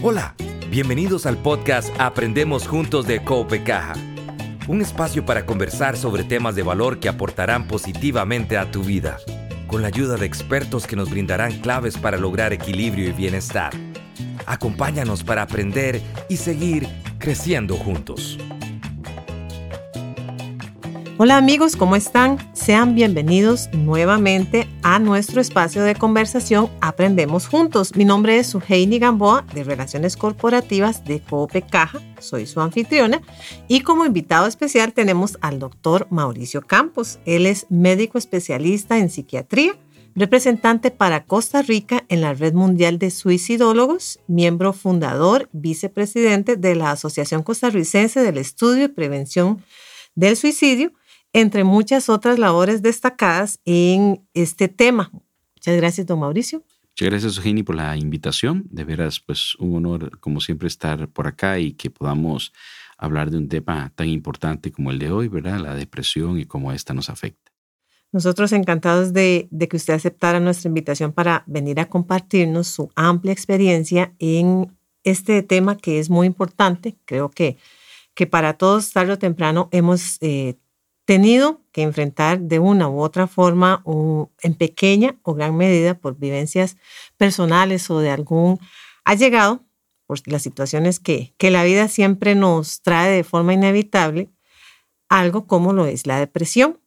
Hola, bienvenidos al podcast Aprendemos Juntos de Cope Caja, un espacio para conversar sobre temas de valor que aportarán positivamente a tu vida, con la ayuda de expertos que nos brindarán claves para lograr equilibrio y bienestar. Acompáñanos para aprender y seguir creciendo juntos. Hola amigos, ¿cómo están? Sean bienvenidos nuevamente a nuestro espacio de conversación Aprendemos Juntos. Mi nombre es Suheini Gamboa de Relaciones Corporativas de Cope Caja. Soy su anfitriona y como invitado especial tenemos al doctor Mauricio Campos. Él es médico especialista en psiquiatría, representante para Costa Rica en la Red Mundial de Suicidólogos, miembro fundador, vicepresidente de la Asociación Costarricense del Estudio y Prevención del Suicidio entre muchas otras labores destacadas en este tema. Muchas gracias, don Mauricio. Muchas gracias, Eugeni, por la invitación. De veras, pues un honor, como siempre, estar por acá y que podamos hablar de un tema tan importante como el de hoy, ¿verdad? La depresión y cómo esta nos afecta. Nosotros encantados de, de que usted aceptara nuestra invitación para venir a compartirnos su amplia experiencia en este tema que es muy importante. Creo que, que para todos, tarde o temprano, hemos eh, tenido que enfrentar de una u otra forma, en pequeña o gran medida, por vivencias personales o de algún ha llegado por las situaciones que, que la vida siempre nos trae de forma inevitable, algo como lo es la depresión.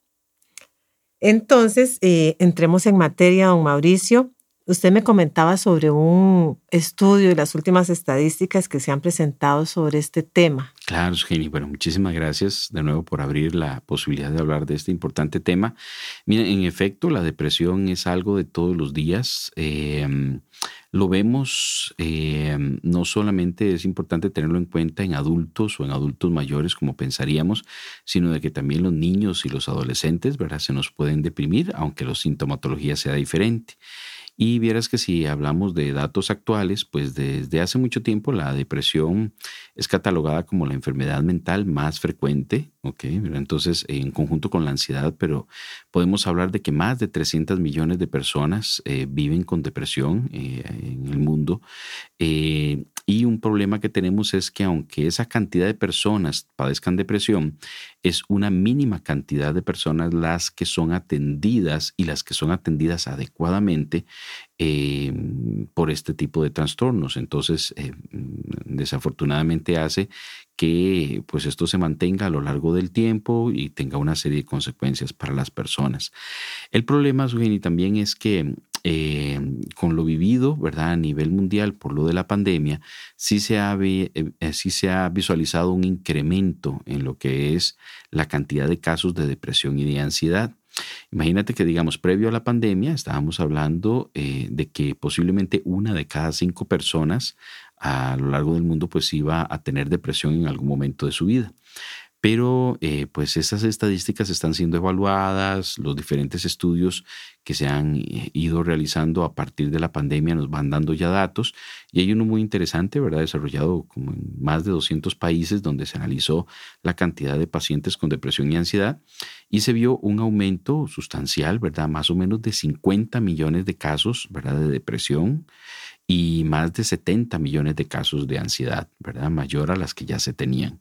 Entonces, eh, entremos en materia, don Mauricio. Usted me comentaba sobre un estudio y las últimas estadísticas que se han presentado sobre este tema. Claro, Jenny. Bueno, muchísimas gracias de nuevo por abrir la posibilidad de hablar de este importante tema. Mira, en efecto, la depresión es algo de todos los días. Em, lo vemos, em, no solamente es importante tenerlo en cuenta en adultos o en adultos mayores como pensaríamos, sino de que también los niños y los adolescentes, ¿verdad? Se nos pueden deprimir, aunque la sintomatología sea diferente. Y vieras que si hablamos de datos actuales, pues desde hace mucho tiempo la depresión es catalogada como la enfermedad mental más frecuente, ¿ok? Entonces, en conjunto con la ansiedad, pero podemos hablar de que más de 300 millones de personas eh, viven con depresión eh, en el mundo. Eh, y un problema que tenemos es que aunque esa cantidad de personas padezcan depresión, es una mínima cantidad de personas las que son atendidas y las que son atendidas adecuadamente em, por este tipo de trastornos. Entonces, em, desafortunadamente hace que pues esto se mantenga a lo largo del tiempo y tenga una serie de consecuencias para las personas. El problema, Sugeni, también es que eh, con lo vivido, ¿verdad? A nivel mundial por lo de la pandemia, sí se, ha, eh, eh, sí se ha visualizado un incremento en lo que es la cantidad de casos de depresión y de ansiedad. Imagínate que, digamos, previo a la pandemia estábamos hablando de que posiblemente una de cada cinco personas a lo largo del mundo pues iba a tener depresión en algún momento de su vida pero eh, pues esas estadísticas están siendo evaluadas, los diferentes estudios que se han eh, ido realizando a partir de la pandemia nos van dando ya datos y hay uno muy interesante, ¿verdad? Desarrollado como en más de 200 países donde se analizó la cantidad de pacientes con depresión y ansiedad y se vio un aumento sustancial, ¿verdad? Más o menos de 50 millones de casos, ¿verdad? De depresión y más de 70 millones de casos de ansiedad, ¿verdad? Mayor a las que ya se tenían.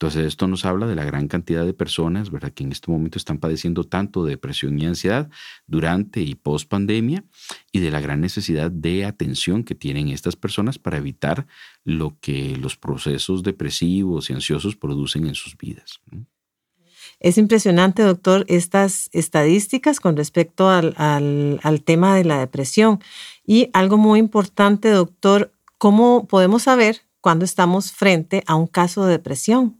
Entonces esto nos habla de la gran cantidad de personas, ¿verdad? Que en este momento están padeciendo tanto de depresión y ansiedad durante y post pandemia y de la gran necesidad de atención que tienen estas personas para evitar lo que los procesos depresivos y ansiosos producen en sus vidas. Es impresionante, doctor, estas estadísticas con respecto al, al tema de la depresión. Y algo muy importante, doctor, ¿cómo podemos saber cuando estamos frente a un caso de depresión?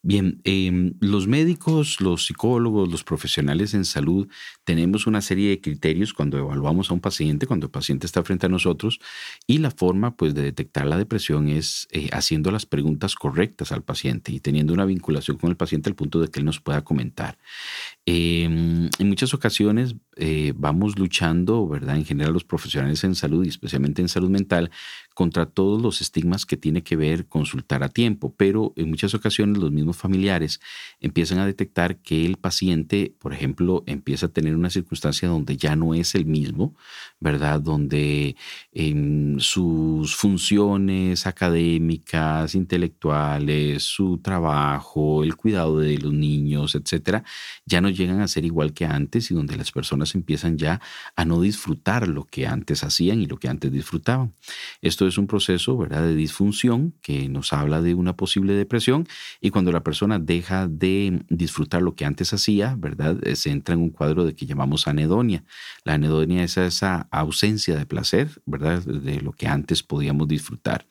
Bien, em, los médicos, los psicólogos, los profesionales en salud tenemos una serie de criterios cuando evaluamos a un paciente, cuando el paciente está frente a nosotros y la forma pues de detectar la depresión es eh, haciendo las preguntas correctas al paciente y teniendo una vinculación con el paciente al punto de que él nos pueda comentar. Em, en muchas ocasiones eh, vamos luchando, ¿verdad? En general los profesionales en salud y especialmente en salud mental contra todos los estigmas que tiene que ver consultar a tiempo, pero en muchas ocasiones los mismos familiares empiezan a detectar que el paciente, por ejemplo, empieza a tener una circunstancia donde ya no es el mismo, ¿verdad? Donde en sus funciones académicas, intelectuales, su trabajo, el cuidado de los niños, etcétera, ya no llegan a ser igual que antes y donde las personas empiezan ya a no disfrutar lo que antes hacían y lo que antes disfrutaban. Esto es un proceso, ¿verdad?, de disfunción que nos habla de una posible depresión y cuando la persona deja de disfrutar lo que antes hacía, ¿verdad?, eh, se entra en un cuadro de que llamamos anedonia. La anedonia es esa ausencia de placer, ¿verdad?, de lo que antes podíamos disfrutar.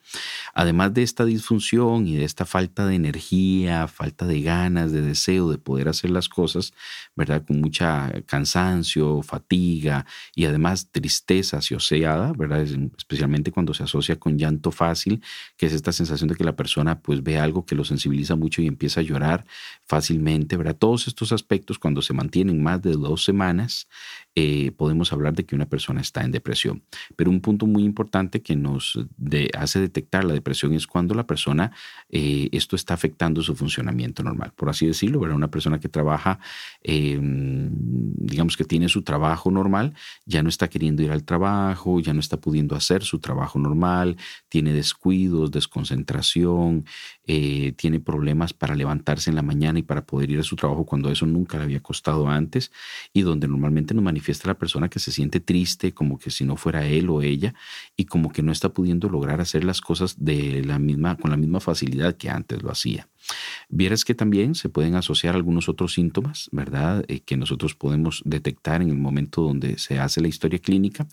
Además de esta disfunción y de esta falta de energía, falta de ganas, de deseo de poder hacer las cosas, ¿verdad?, con mucha cansancio, fatiga y además tristeza asociada, ¿verdad?, especialmente cuando se asocia con llanto fácil, que es esta sensación de que la persona pues ve algo que lo sensibiliza mucho y empieza a llorar fácilmente, ¿verdad? Todos estos aspectos cuando se mantienen más de dos semanas, eh, podemos hablar de que una persona está en depresión. Pero un punto muy importante que nos hace detectar la depresión es cuando la persona, eh, esto está afectando su funcionamiento normal, por así decirlo, ¿verdad? Una persona que trabaja, em, digamos que tiene su trabajo normal, ya no está queriendo ir al trabajo, ya no está pudiendo hacer su trabajo normal, tiene descuidos, desconcentración, eh, tiene problemas para levantarse en la mañana y para poder ir a su trabajo cuando eso nunca le había costado antes y donde normalmente nos manifiesta la persona que se siente triste, como que si no fuera él o ella, y como que no está pudiendo lograr hacer las cosas de la misma, con la misma facilidad que antes lo hacía. Vieras que también se pueden asociar algunos otros síntomas, ¿verdad? Eh, que nosotros podemos detectar en el momento donde se hace la historia clínica,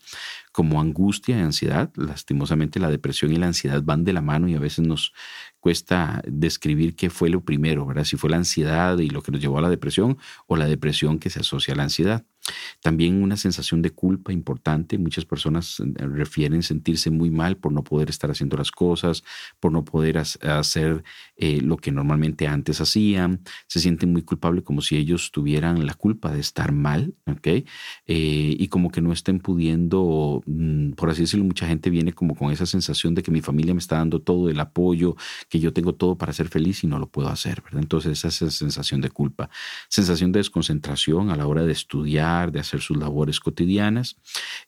como angustia y ansiedad. Lastimosamente la depresión y la ansiedad van de la mano y a veces nos cuesta describir qué fue lo primero, ¿verdad? Si fue la ansiedad y lo que nos llevó a la depresión o la depresión que se asocia a la ansiedad. También una sensación de culpa importante. Muchas personas eh, refieren sentirse muy mal por no poder estar haciendo las cosas, por no poder hacer eh, lo que normalmente antes hacían. Se sienten muy culpables como si ellos tuvieran la culpa de estar mal, ¿ok? Eh, y como que no estén pudiendo, mm, por así decirlo, mucha gente viene como con esa sensación de que mi familia me está dando todo el apoyo, que yo tengo todo para ser feliz y no lo puedo hacer, ¿verdad? Entonces esa es esa sensación de culpa, sensación de desconcentración a la hora de estudiar, de hacer sus labores cotidianas.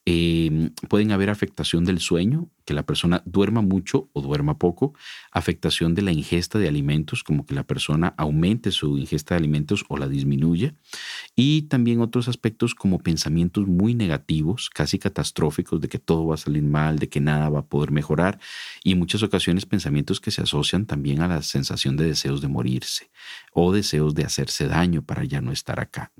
Em, pueden haber afectación del sueño, que la persona duerma mucho o duerma poco, afectación de la ingesta de alimentos, como que la persona aumente su ingesta de alimentos o la disminuya, y también otros aspectos como pensamientos muy negativos, casi catastróficos, de que todo va a salir mal, de que nada va a poder mejorar, y en muchas ocasiones pensamientos que se asocian también a la sensación de deseos de morirse o deseos de hacerse daño para ya no estar acá.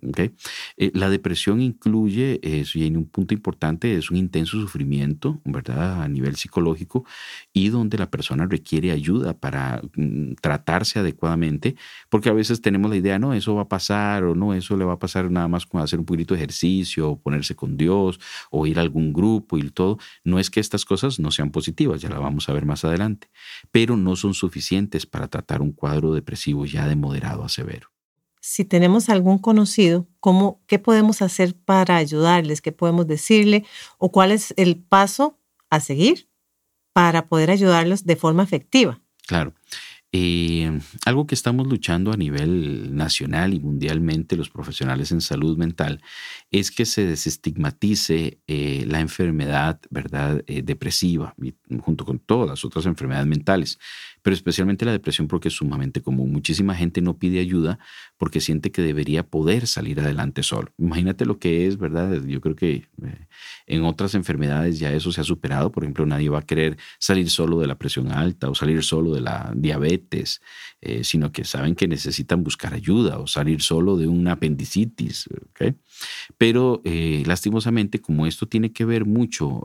Eh, la depresión incluye, eso y en un punto importante, es un intenso sufrimiento, ¿verdad? A nivel psicológico y donde la persona requiere ayuda para mm, tratarse adecuadamente, porque a veces tenemos la idea, no, eso va a pasar o no, eso le va a pasar nada más con hacer un poquito de ejercicio o ponerse con Dios o ir a algún grupo y todo. No es que estas cosas no sean positivas, ya la vamos a ver más adelante, pero no son suficientes para tratar un cuadro depresivo ya de moderado a severo si tenemos algún conocido, ¿cómo, ¿qué podemos hacer para ayudarles? ¿Qué podemos decirle? ¿O cuál es el paso a seguir para poder ayudarlos de forma efectiva? Claro. Eh, algo que estamos luchando a nivel nacional y mundialmente los profesionales en salud mental es que se desestigmatice eh, la enfermedad, ¿verdad?, eh, depresiva, junto con todas las otras enfermedades mentales pero especialmente la depresión porque es sumamente común. Muchísima gente no pide ayuda porque siente que debería poder salir adelante solo. Imagínate lo que es, ¿verdad? Yo creo que eh, en otras enfermedades ya eso se ha superado. Por ejemplo, nadie va a querer salir solo de la presión alta o salir solo de la diabetes, eh, sino que saben que necesitan buscar ayuda o salir solo de una apendicitis. Pero eh, lastimosamente, como esto tiene que ver mucho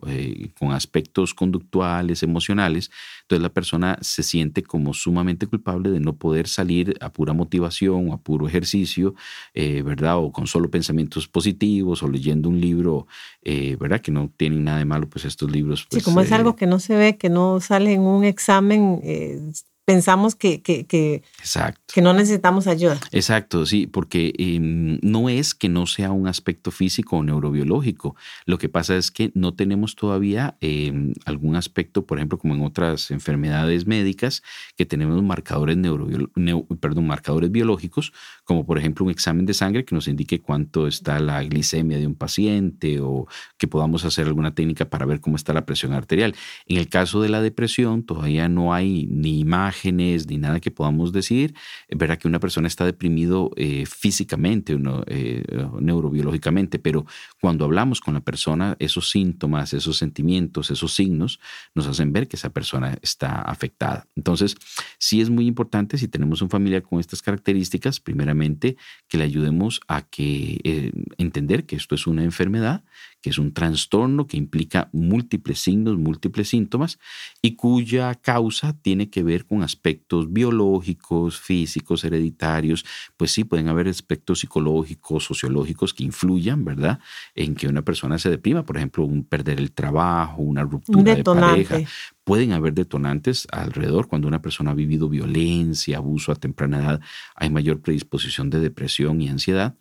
con aspectos conductuales, emocionales, entonces la persona se siente como sumamente culpable de no poder salir a pura motivación o a puro ejercicio, eh, ¿verdad? O con solo pensamientos positivos o leyendo un libro, eh, ¿verdad? Que no tienen nada de malo, pues estos libros. sí, pues, como es algo eh, que no se ve, que no sale en un examen pensamos que, que, que, que, no necesitamos ayuda. Exacto, sí, porque em, no es que no sea un aspecto físico o neurobiológico. Lo que pasa es que no tenemos todavía em, algún aspecto, por ejemplo, como en otras enfermedades médicas, que tenemos marcadores, perdón, marcadores biológicos, como por ejemplo un examen de sangre que nos indique cuánto está la glicemia de un paciente o que podamos hacer alguna técnica para ver cómo está la presión arterial. En el caso de la depresión, todavía no hay ni imagen ni nada que podamos decir, verá que una persona está deprimido eh, físicamente o eh, neurobiológicamente, pero cuando hablamos con la persona, esos síntomas, esos sentimientos, esos signos nos hacen ver que esa persona está afectada. Entonces, sí es muy importante si tenemos un familiar con estas características, primeramente que le ayudemos a que eh, entender que esto es una enfermedad, que es un trastorno que implica múltiples signos, múltiples síntomas y cuya causa tiene que ver con aspectos biológicos, físicos, hereditarios, pues sí pueden haber aspectos psicológicos, sociológicos que influyan, ¿verdad? En que una persona se deprima, por ejemplo, un perder el trabajo, una ruptura de pareja, pueden haber detonantes alrededor. Cuando una persona ha vivido violencia, abuso a temprana edad, hay mayor predisposición de depresión y ansiedad.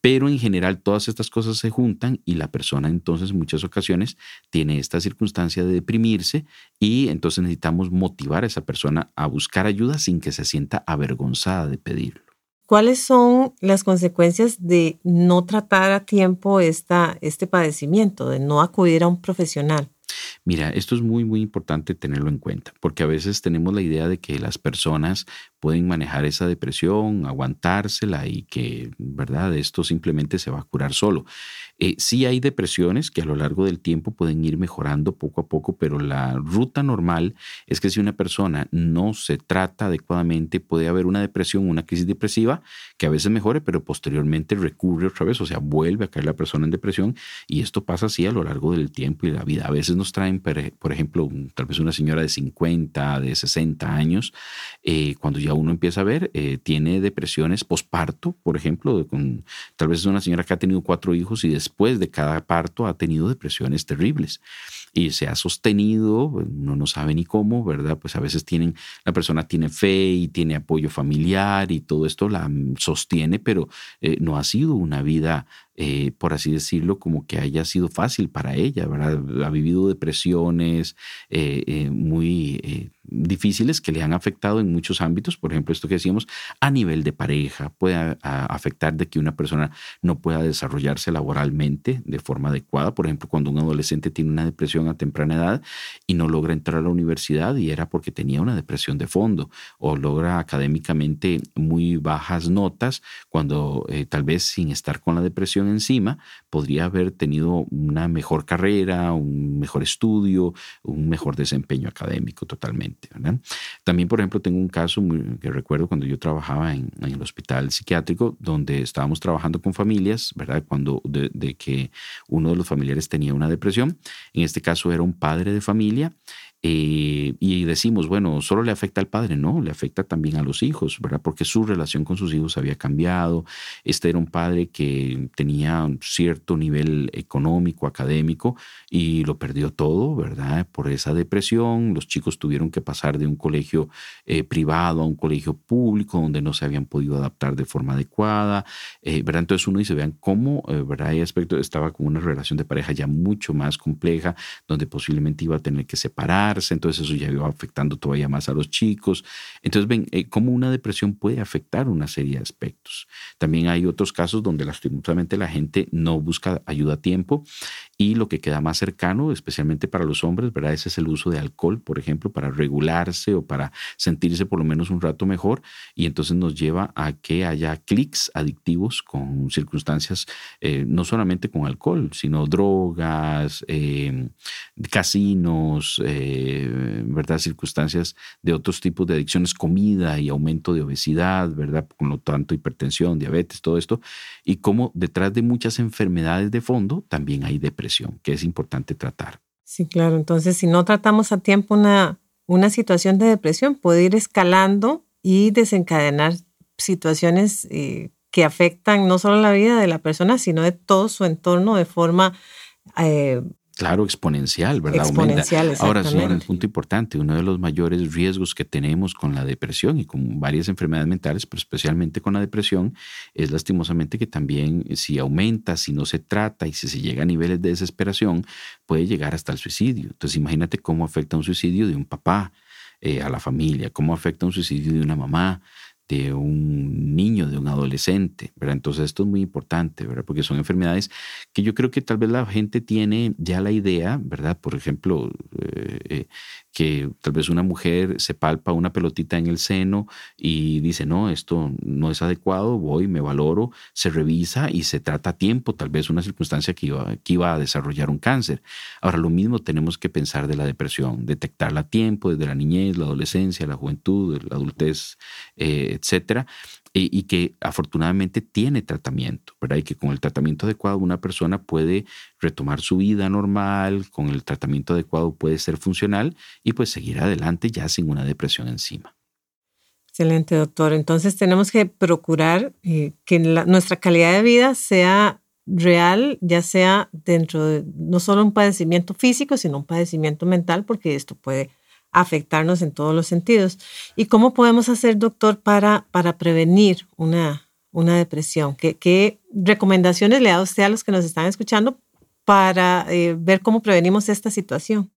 Pero en general todas estas cosas se juntan y la persona entonces en muchas ocasiones tiene esta circunstancia de deprimirse y entonces necesitamos motivar a esa persona a buscar ayuda sin que se sienta avergonzada de pedirlo. ¿Cuáles son las consecuencias de no tratar a tiempo esta, este padecimiento, de no acudir a un profesional? Mira, esto es muy, muy importante tenerlo en cuenta, porque a veces tenemos la idea de que las personas pueden manejar esa depresión, aguantársela y que, ¿verdad?, esto simplemente se va a curar solo. Eh, sí hay depresiones que a lo largo del tiempo pueden ir mejorando poco a poco, pero la ruta normal es que si una persona no se trata adecuadamente, puede haber una depresión, una crisis depresiva, que a veces mejore, pero posteriormente recurre otra vez, o sea, vuelve a caer la persona en depresión y esto pasa así a lo largo del tiempo y la vida. A veces nos traen, por ejemplo, tal vez una señora de 50, de 60 años, eh, cuando ya uno empieza a ver, eh, tiene depresiones posparto, por ejemplo, tal vez es una señora que ha tenido cuatro hijos y después de cada parto ha tenido depresiones terribles y se ha sostenido, pues, uno no sabe ni cómo, ¿verdad? Pues a veces tienen, la persona tiene fe y tiene apoyo familiar y todo esto la sostiene, pero eh, no ha sido una vida eh, por así decirlo, como que haya sido fácil para ella, ¿verdad? Ha vivido depresiones eh, muy difíciles que le han afectado en muchos ámbitos, por ejemplo, esto que decíamos, a nivel de pareja, puede afectar de que una persona no pueda desarrollarse laboralmente de forma adecuada, por ejemplo, cuando un adolescente tiene una depresión a temprana edad y no logra entrar a la universidad y era porque tenía una depresión de fondo, o logra académicamente muy bajas notas cuando eh, tal vez sin estar con la depresión encima podría haber tenido una mejor carrera, un mejor estudio, un mejor desempeño académico totalmente. También, por ejemplo, tengo un caso que recuerdo cuando yo trabajaba en, el hospital psiquiátrico, donde estábamos trabajando con familias, ¿verdad? Cuando de, de que uno de los familiares tenía una depresión. En este caso era un padre de familia eh, y decimos, bueno, solo le afecta al padre, no, le afecta también a los hijos, ¿verdad? Porque su relación con sus hijos había cambiado. Este era un padre que tenía un cierto nivel económico, académico, y lo perdió todo, ¿verdad? Por esa depresión, los chicos tuvieron que pasar de un colegio eh, privado a un colegio público donde no se habían podido adaptar de forma adecuada, eh, ¿verdad? Entonces uno dice, vean cómo, ¿verdad? Hay aspecto, estaba con una relación de pareja ya mucho más compleja, donde posiblemente iba a tener que separar entonces eso ya iba afectando todavía más a los chicos. Entonces ven eh, cómo una depresión puede afectar una serie de aspectos. También hay otros casos donde lastimosamente la gente no busca ayuda a tiempo y lo que queda más cercano, especialmente para los hombres, ¿verdad? Ese es el uso de alcohol, por ejemplo, para regularse o para sentirse por lo menos un rato mejor y entonces nos lleva a que haya clics adictivos con circunstancias, eh, no solamente con alcohol, sino drogas, eh, casinos, ¿verdad? Circunstancias de otros tipos de adicciones, comida y aumento de obesidad, ¿verdad? Con lo tanto, hipertensión, diabetes, todo esto. Y cómo detrás de muchas enfermedades de fondo también hay depresión, que es importante tratar. Sí, claro. Entonces, si no tratamos a tiempo una, una situación de depresión, puede ir escalando y desencadenar situaciones eh, que afectan no solo la vida de la persona, sino de todo su entorno de forma eh, Claro, exponencial, ¿verdad? Exponencial, Ahora, señora, un punto importante, uno de los mayores riesgos que tenemos con la depresión y con varias enfermedades mentales, pero especialmente con la depresión, es lastimosamente que también si aumenta, si no se trata y si se llega a niveles de desesperación, puede llegar hasta el suicidio. Entonces, imagínate cómo afecta un suicidio de un papá eh, a la familia, cómo afecta un suicidio de una mamá, de un niño, de un adolescente, ¿verdad? Entonces esto es muy importante, ¿verdad? Porque son enfermedades que yo creo que tal vez la gente tiene ya la idea, ¿verdad? Por ejemplo, eh, eh, que tal vez una mujer se palpa una pelotita en el seno y dice, no, esto no es adecuado, voy, me valoro, se revisa y se trata a tiempo, tal vez una circunstancia que iba, que iba a desarrollar un cáncer. Ahora, lo mismo tenemos que pensar de la depresión, detectarla a tiempo, desde la niñez, la adolescencia, la juventud, la adultez, eh, etcétera, y, que afortunadamente tiene tratamiento, ¿verdad? Y que con el tratamiento adecuado una persona puede retomar su vida normal, con el tratamiento adecuado puede ser funcional y pues seguir adelante ya sin una depresión encima. Excelente, doctor. Entonces tenemos que procurar eh, que nuestra calidad de vida sea real, ya sea dentro de no solo un padecimiento físico, sino un padecimiento mental, porque esto puede afectarnos en todos los sentidos. ¿Y cómo podemos hacer, doctor, para, para prevenir una, una depresión? ¿Qué, ¿Qué, recomendaciones le da usted a los que nos están escuchando para eh, ver cómo prevenimos esta situación?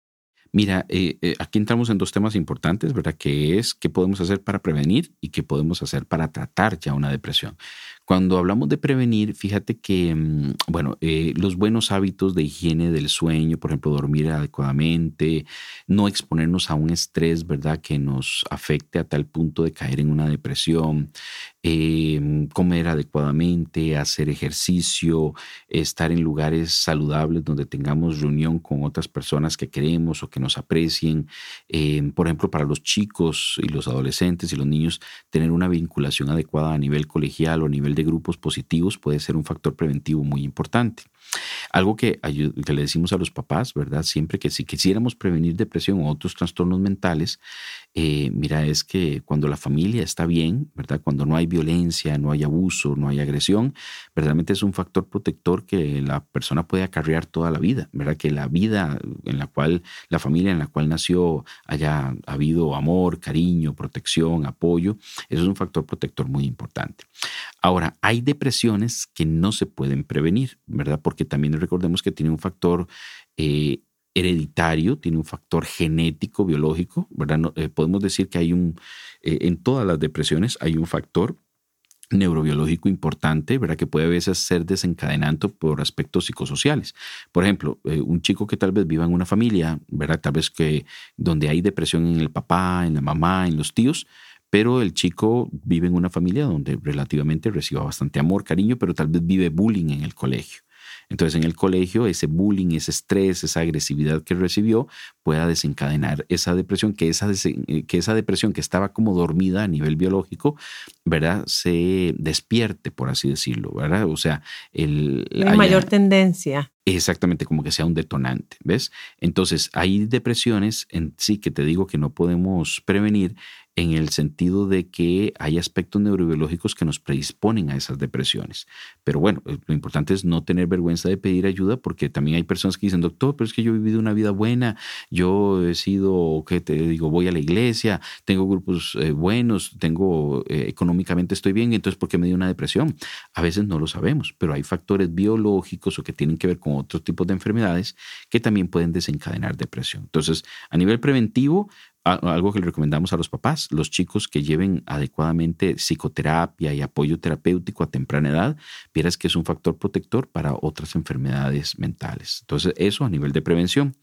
Mira, eh, eh, aquí entramos en dos temas importantes, ¿verdad? Que es qué podemos hacer para prevenir y qué podemos hacer para tratar ya una depresión. Cuando hablamos de prevenir, fíjate que, mm, bueno, eh, los buenos hábitos de higiene del sueño, por ejemplo, dormir adecuadamente, no exponernos a un estrés, ¿verdad? Que nos afecte a tal punto de caer en una depresión, em, comer adecuadamente, hacer ejercicio, estar en lugares saludables donde tengamos reunión con otras personas que queremos o que nos aprecien. Em, por ejemplo, para los chicos y los adolescentes y los niños, tener una vinculación adecuada a nivel colegial o a nivel de grupos positivos puede ser un factor preventivo muy importante. Algo que, le decimos a los papás, ¿verdad? Siempre que si quisiéramos prevenir depresión o otros trastornos mentales, eh, mira, es que cuando la familia está bien, ¿verdad? Cuando no hay violencia, no hay abuso, no hay agresión, verdaderamente es un factor protector que la persona puede acarrear toda la vida, ¿verdad? Que la vida en la cual, la familia en la cual nació haya habido amor, cariño, protección, apoyo, eso es un factor protector muy importante. Ahora, hay depresiones que no se pueden prevenir, ¿verdad? Porque también recordemos que tiene un factor eh, hereditario, tiene un factor genético, biológico, ¿verdad? Eh, podemos decir que hay un, eh, en todas las depresiones hay un factor neurobiológico importante, ¿verdad? Que puede a veces ser desencadenante por aspectos psicosociales. Por ejemplo, un chico que tal vez viva en una familia, ¿verdad? Tal vez que donde hay depresión en el papá, en la mamá, en los tíos, pero el chico vive en una familia donde relativamente reciba bastante amor, cariño, pero tal vez vive bullying en el colegio. Entonces en el colegio ese bullying, ese estrés, esa agresividad que recibió pueda desencadenar esa depresión, que esa, eh, que esa depresión que estaba como dormida a nivel biológico, ¿verdad? Se despierte, por así decirlo, ¿verdad? O sea, el... La mayor tendencia. Exactamente, como que sea un detonante, ¿ves? Entonces, hay depresiones en sí que te digo que no podemos prevenir en el sentido de que hay aspectos neurobiológicos que nos predisponen a esas depresiones. Pero bueno, eh, lo importante es no tener vergüenza de pedir ayuda porque también hay personas que dicen, doctor, pero es que yo he vivido una vida buena, yo he sido, ¿qué te digo? Voy a la iglesia, tengo grupos eh, buenos, tengo, eh, económicamente estoy bien, entonces ¿por qué me dio una depresión? A veces no lo sabemos, pero hay factores biológicos o que tienen que ver con otros tipos de enfermedades que también pueden desencadenar depresión. Entonces, a nivel preventivo, algo que le recomendamos a los papás, los chicos que lleven adecuadamente psicoterapia y apoyo terapéutico a temprana edad, vieras que es un factor protector para otras enfermedades mentales. Entonces, eso a nivel de prevención.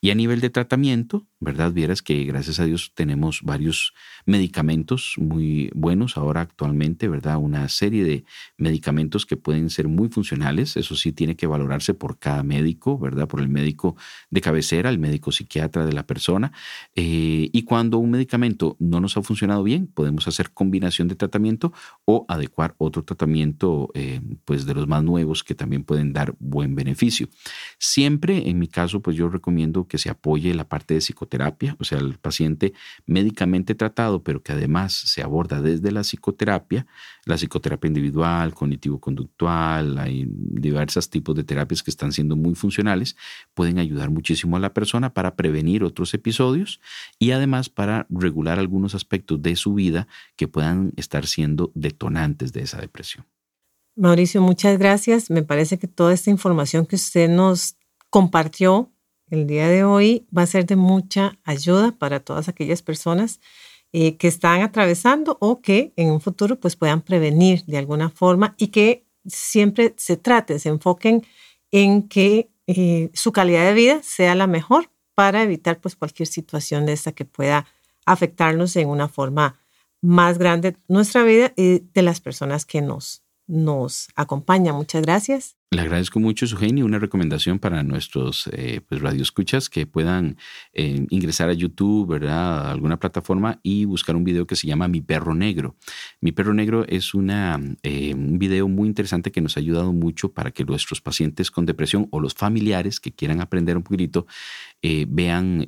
Y a nivel de tratamiento, ¿verdad? Vieras que gracias a Dios tenemos varios medicamentos muy buenos ahora actualmente, ¿verdad? Una serie de medicamentos que pueden ser muy funcionales. Eso sí tiene que valorarse por cada médico, ¿verdad? Por el médico de cabecera, el médico psiquiatra de la persona. Eh, y cuando un medicamento no nos ha funcionado bien, podemos hacer combinación de tratamiento o adecuar otro tratamiento, eh, pues de los más nuevos que también pueden dar buen beneficio. Siempre, en mi caso, pues yo recomiendo que se apoye la parte de psicoterapia, o sea, el paciente médicamente tratado, pero que además se aborda desde la psicoterapia, la psicoterapia individual, cognitivo-conductual, hay diversos tipos de terapias que están siendo muy funcionales, pueden ayudar muchísimo a la persona para prevenir otros episodios y además para regular algunos aspectos de su vida que puedan estar siendo detonantes de esa depresión. Mauricio, muchas gracias. Me parece que toda esta información que usted nos compartió el día de hoy va a ser de mucha ayuda para todas aquellas personas eh, que están atravesando o que en un futuro pues puedan prevenir de alguna forma y que siempre se trate, se enfoquen en que eh, su calidad de vida sea la mejor para evitar pues cualquier situación de esta que pueda afectarnos en una forma más grande nuestra vida y de las personas que nos nos acompaña. Muchas gracias. Le agradezco mucho su genio. Una recomendación para nuestros eh, pues, radioescuchas que puedan eh, ingresar a YouTube, ¿verdad? A alguna plataforma y buscar un video que se llama Mi Perro Negro. Mi Perro Negro es una, eh, un video muy interesante que nos ha ayudado mucho para que nuestros pacientes con depresión o los familiares que quieran aprender un poquito eh, vean,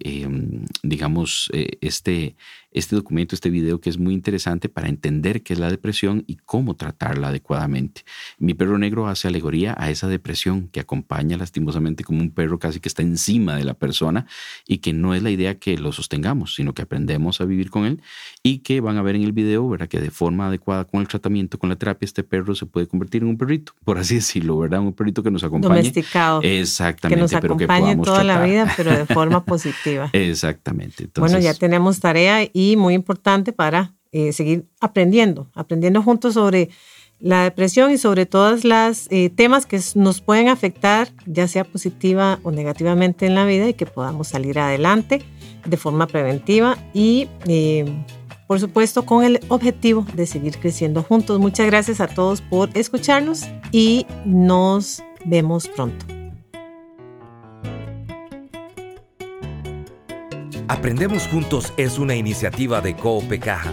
digamos, este, este documento, este video que es muy interesante para entender qué es la depresión y cómo tratarla adecuadamente. Mi Perro Negro hace alegoría a esa depresión que acompaña lastimosamente como un perro casi que está encima de la persona y que no es la idea que lo sostengamos, sino que aprendemos a vivir con él y que van a ver en el video, ¿verdad? Que de forma adecuada con el tratamiento, con la terapia, este perro se puede convertir en un perrito, por así decirlo, ¿verdad? Un perrito que nos acompañe. Domesticado. Exactamente. Que nos acompañe toda la vida, pero de forma positiva. Exactamente. bueno, ya tenemos tarea y muy importante para eh, seguir aprendiendo, aprendiendo juntos sobre la depresión y sobre todos los eh, temas que nos pueden afectar, ya sea positiva o negativamente en la vida y que podamos salir adelante de forma preventiva y, eh, por supuesto, con el objetivo de seguir creciendo juntos. Muchas gracias a todos por escucharnos y nos vemos pronto. Aprendemos Juntos es una iniciativa de Coope Caja.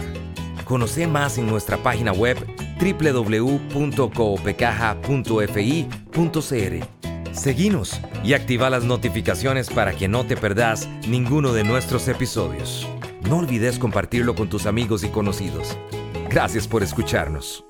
Conoce más en nuestra página web www.coopecaja.fi.cr. Seguinos y activa las notificaciones para que no te perdas ninguno de nuestros episodios. No olvides compartirlo con tus amigos y conocidos. Gracias por escucharnos.